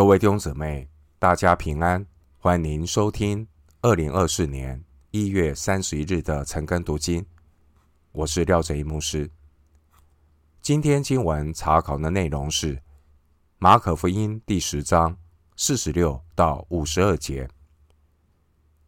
各位弟兄姊妹，大家平安，欢迎收听二零二四年一月三十一日的晨更读经。我是廖哲一牧师。今天经文查考的内容是马可福音第十章四十六到五十二节。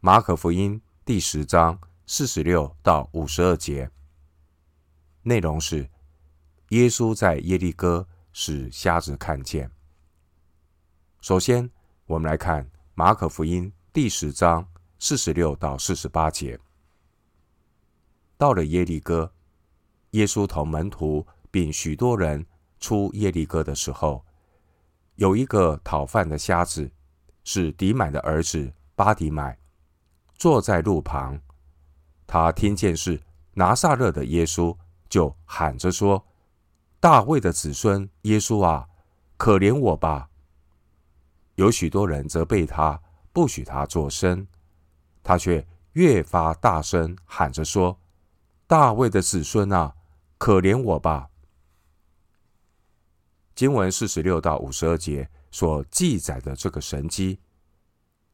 马可福音第十章四十六到五十二节内容是耶稣在耶利哥使瞎子看见。首先，我们来看马可福音第十章四十六到四十八节。到了耶利哥，耶稣同门徒并许多人出耶利哥的时候，有一个讨饭的瞎子，是迪买的儿子巴迪买，坐在路旁。他听见是拿撒勒的耶稣，就喊着说：“大卫的子孙耶稣啊，可怜我吧！”有许多人责备他，不许他作声，他却越发大声喊着说：“大卫的子孙啊，可怜我吧！”经文四十六到五十二节所记载的这个神迹，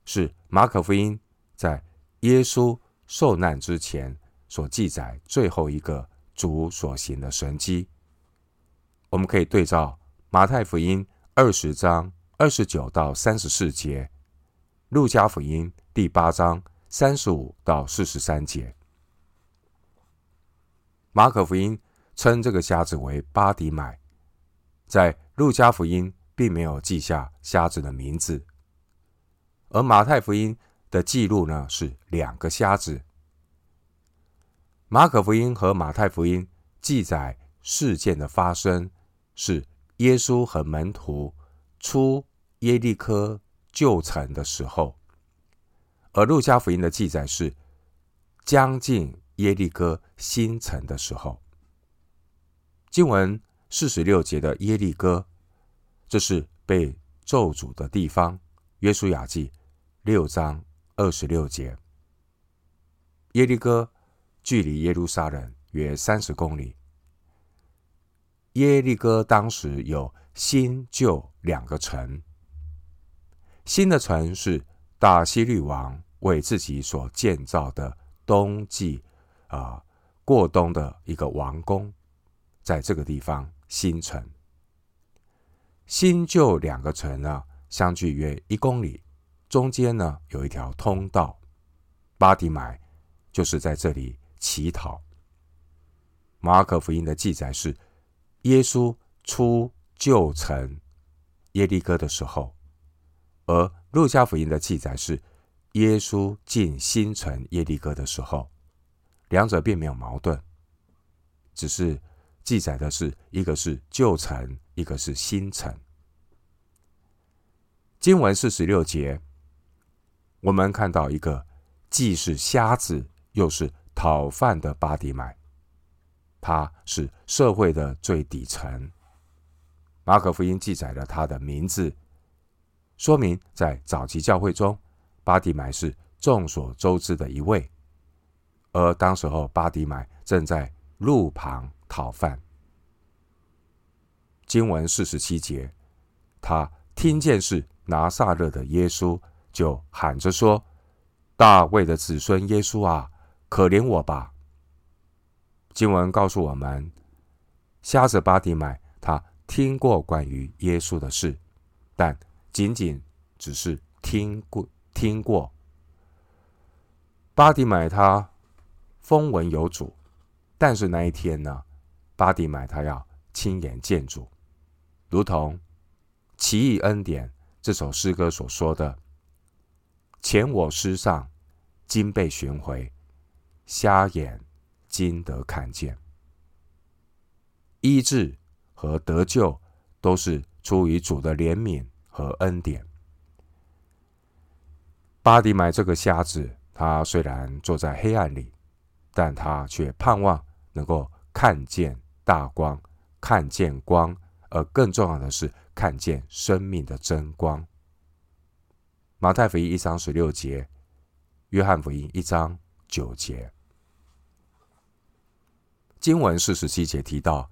是马可福音在耶稣受难之前所记载最后一个主所行的神迹。我们可以对照马太福音二十章。二十九到三十四节，路加福音第八章三十五到四十三节，马可福音称这个瞎子为巴迪买，在路加福音并没有记下瞎子的名字，而马太福音的记录呢是两个瞎子。马可福音和马太福音记载事件的发生是耶稣和门徒出耶利哥旧城的时候，而路加福音的记载是将近耶利哥新城的时候。经文四十六节的耶利哥，这是被咒诅的地方。约书亚记六章二十六节，耶利哥距离耶路撒冷约三十公里。耶利哥当时有新旧两个城。新的城是大希律王为自己所建造的冬季啊、过冬的一个王宫，在这个地方新城。新旧两个城呢，相距约一公里，中间呢有一条通道。巴迪买就是在这里乞讨。马可福音的记载是，耶稣出旧城耶利哥的时候。而路加福音的记载是，耶稣进新城耶利哥的时候，两者并没有矛盾，只是记载的是一个是旧城，一个是新城。经文四十六节，我们看到一个既是瞎子又是讨饭的巴底买，他是社会的最底层。马可福音记载了他的名字。说明在早期教会中，巴迪买是众所周知的一位，而当时候巴迪买正在路旁讨饭。经文四十七节，他听见是拿撒勒的耶稣，就喊着说：“大卫的子孙耶稣啊，可怜我吧！”经文告诉我们，瞎子巴迪买他听过关于耶稣的事，但仅仅只是听过，听过。巴迪买他风闻有主，但是那一天呢，巴迪买他要亲眼见主，如同《奇异恩典》这首诗歌所说的：“前我失丧，今被寻回，瞎眼今得看见。”医治和得救都是出于主的怜悯。和恩典，巴迪买这个瞎子，他虽然坐在黑暗里，但他却盼望能够看见大光，看见光，而更重要的是看见生命的真光。马太福音一章十六节，约翰福音一章九节，经文四十七节提到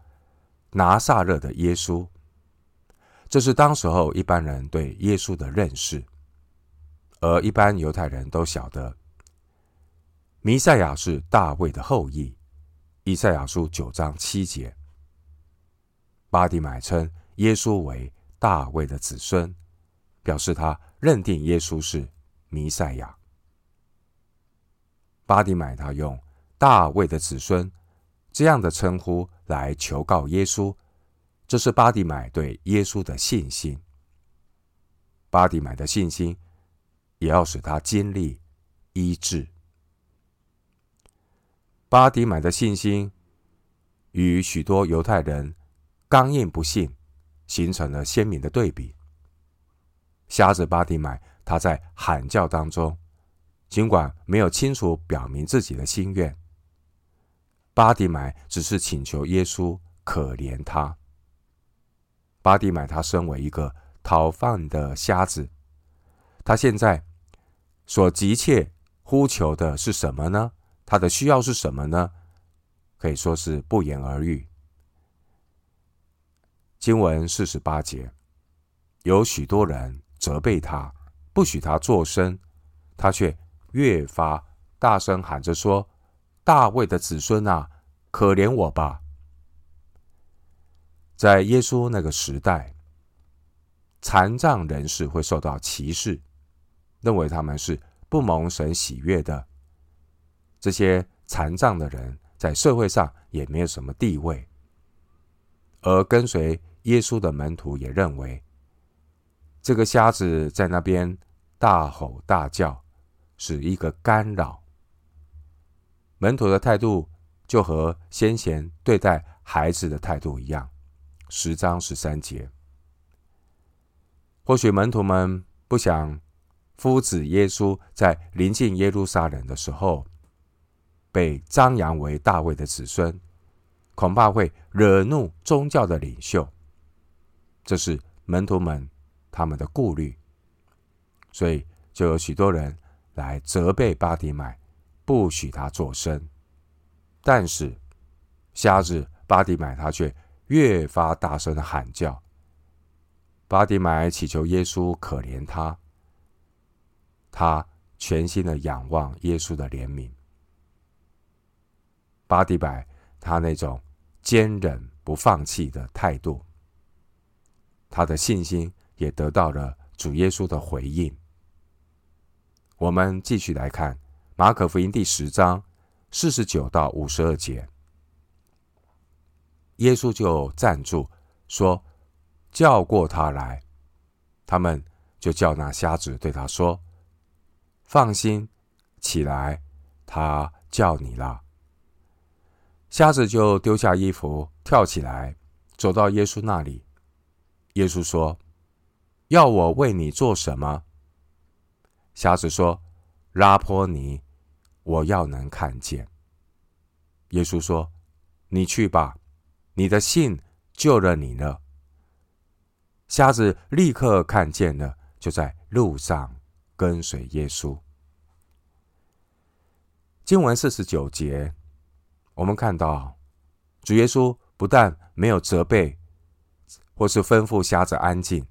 拿撒勒的耶稣。这是当时候一般人对耶稣的认识，而一般犹太人都晓得，弥赛亚是大卫的后裔。以赛亚书九章七节，巴底买称耶稣为大卫的子孙，表示他认定耶稣是弥赛亚。巴底买他用大卫的子孙这样的称呼来求告耶稣，这是巴迪买对耶稣的信心。巴迪买的信心也要使他经历医治。巴迪买的信心与许多犹太人刚硬不信形成了鲜明的对比。瞎子巴迪买，他在喊叫当中，尽管没有清楚表明自己的心愿，巴迪买只是请求耶稣可怜他。巴蒂买他身为一个讨饭的瞎子，他现在所急切呼求的是什么呢？他的需要是什么呢？可以说是不言而喻。经文四十八节，有许多人责备他，不许他作声，他却越发大声喊着说：“大卫的子孙啊，可怜我吧！”在耶稣那个时代，残障人士会受到歧视，认为他们是不蒙神喜悦的。这些残障的人在社会上也没有什么地位，而跟随耶稣的门徒也认为，这个瞎子在那边大吼大叫是一个干扰。门徒的态度就和先贤对待孩子的态度一样。十章十三节，或许门徒们不想夫子耶稣在临近耶路撒冷的时候，被张扬为大卫的子孙，恐怕会惹怒宗教的领袖，这是门徒们他们的顾虑，所以就有许多人来责备巴迪买，不许他作声。但是瞎子巴迪买他却越发大声的喊叫。巴迪买祈求耶稣可怜他，他全心的仰望耶稣的怜悯。巴迪买，他那种坚忍不放弃的态度，他的信心也得到了主耶稣的回应。我们继续来看马可福音第十章四十九到五十二节，耶稣就站住说：“叫过他来。”他们就叫那瞎子对他说：“放心，起来，他叫你了。”瞎子就丢下衣服，跳起来，走到耶稣那里。耶稣说：“要我为你做什么？”瞎子说：“拉波尼，我要能看见。”耶稣说：“你去吧，你的信救了你了。”瞎子立刻看见了，就在路上跟随耶稣。经文四十九节。我们看到，主耶稣不但没有责备，或是吩咐瞎子安静，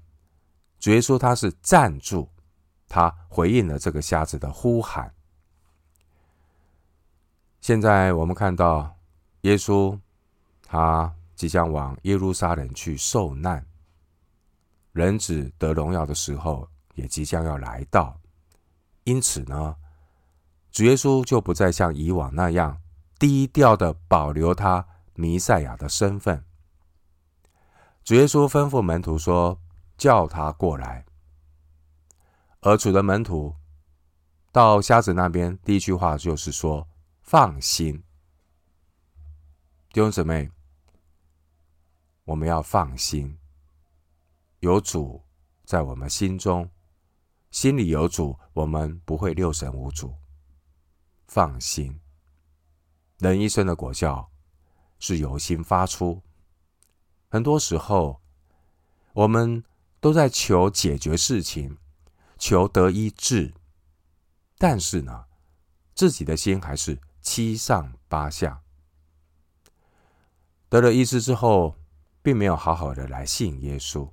主耶稣他是站住，他回应了这个瞎子的呼喊。现在我们看到，耶稣他即将往耶路撒冷去受难，人子得荣耀的时候也即将要来到，因此呢，主耶稣就不再像以往那样。低调的保留他弥赛亚的身份。主耶稣吩咐门徒说：“叫他过来。”而主的门徒到瞎子那边，第一句话就是说：“放心，弟兄姊妹，我们要放心，有主在我们心中，心里有主，我们不会六神无主。放心。”人一生的果效是由心发出。很多时候，我们都在求解决事情，求得医治，但是呢，自己的心还是七上八下。得了医治之后，并没有好好的来信耶稣，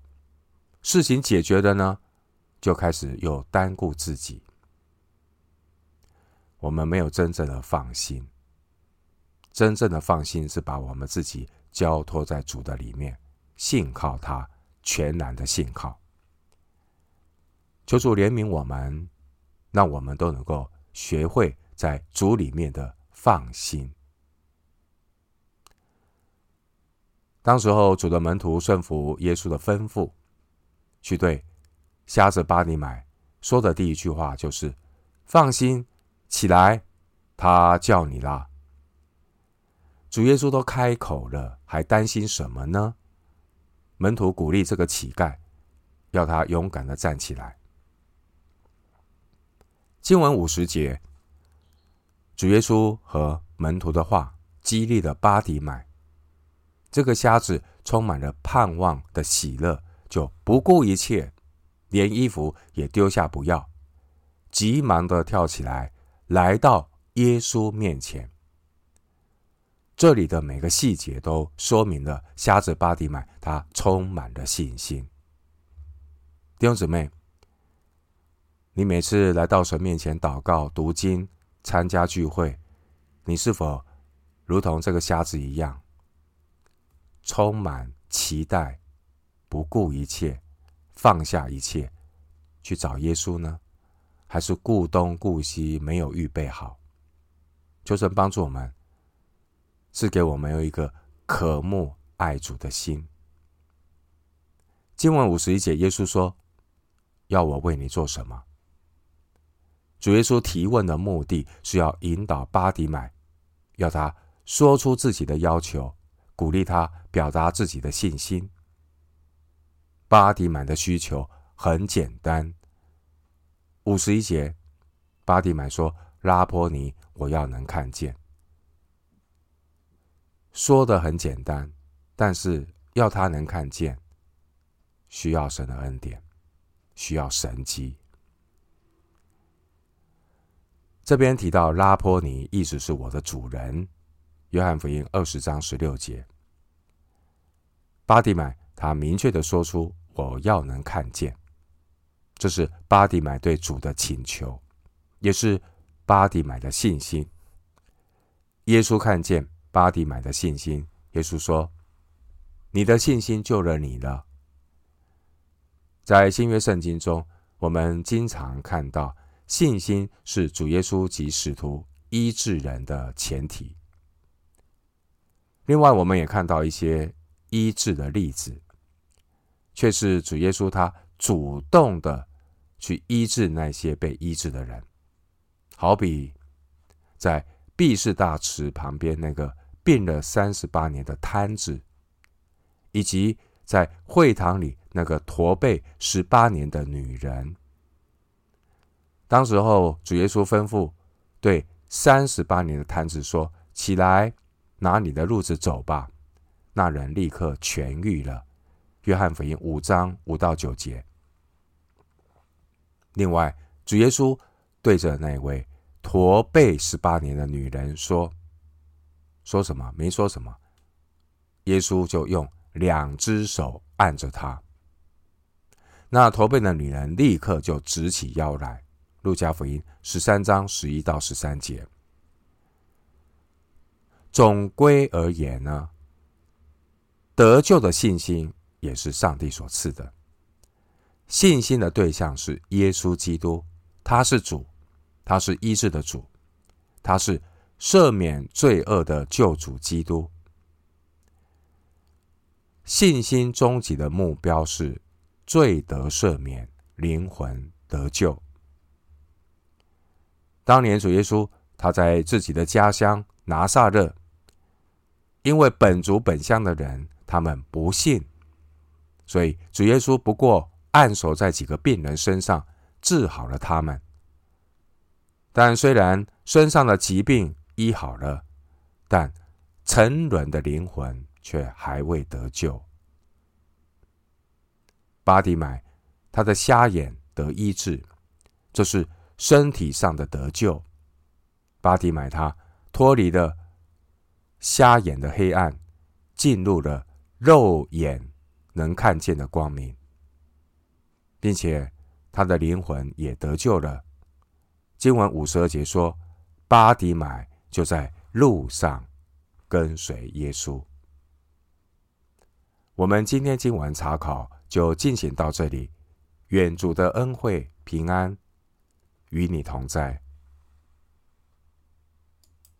事情解决了呢，就开始又单顾自己。我们没有真正的放心，真正的放心是把我们自己交托在主的里面，信靠他，全然的信靠。求主怜悯我们，让我们都能够学会在主里面的放心。当时候，主的门徒顺服耶稣的吩咐，去对瞎子巴底买说的第一句话就是：“放心，起来，他叫你啦。”主耶稣都开口了，还担心什么呢？门徒鼓励这个乞丐，要他勇敢的站起来。经文五十节，主耶稣和门徒的话激励了巴迪买。这个瞎子充满了盼望的喜乐，就不顾一切，连衣服也丢下不要，急忙的跳起来，来到耶稣面前。这里的每个细节都说明了瞎子巴底买他充满了信心。弟兄姊妹，你每次来到神面前祷告、读经、参加聚会，你是否如同这个瞎子一样？充满期待，不顾一切，放下一切，去找耶稣呢？还是顾东顾西，没有预备好？求神帮助我们，赐给我们有一个渴慕爱主的心。经文五十一节，耶稣说：“要我为你做什么？”主耶稣提问的目的是要引导巴迪买，要他说出自己的要求。鼓励他表达自己的信心。巴迪满的需求很简单。五十一节，巴迪满说：“拉波尼，我要能看见。”说的很简单，但是要他能看见，需要神的恩典，需要神迹。这边提到拉波尼，意思是我的主人。约翰福音二十章十六节，巴底买他明确的说出：“我要能看见。”这是巴底买对主的请求，也是巴底买的信心。耶稣看见巴底买的信心，耶稣说：“你的信心救了你了。”在新约圣经中，我们经常看到信心是主耶稣及使徒医治人的前提。另外，我们也看到一些医治的例子，却是主耶稣他主动的去医治那些被医治的人，好比在毕士大池旁边那个病了三十八年的瘫子，以及在会堂里那个驼背十八年的女人。当时候，主耶稣吩咐对三十八年的瘫子说：“起来。”拿你的褥子走吧，那人立刻痊愈了。约翰福音五章五到九节。另外，主耶稣对着那位驼背十八年的女人说：“说什么？没说什么。”耶稣就用两只手按着她，那驼背的女人立刻就直起腰来。路加福音十三章十一到十三节。总归而言呢，得救的信心也是上帝所赐的。信心的对象是耶稣基督，他是主，他是医治的主，他是赦免罪恶的救主基督。信心终极的目标是罪得赦免，灵魂得救。当年主耶稣他在自己的家乡拿撒勒。因为本族本乡的人他们不信，所以主耶稣不过按手在几个病人身上，治好了他们。但虽然身上的疾病医好了，但沉沦的灵魂却还未得救。巴底买他的瞎眼得医治，这是身体上的得救。巴底买他脱离了。瞎眼的黑暗，进入了肉眼能看见的光明。并且他的灵魂也得救了。经文五十二节说，巴迪买就在路上跟随耶稣。我们今天经文查考就进行到这里，愿主的恩惠平安与你同在。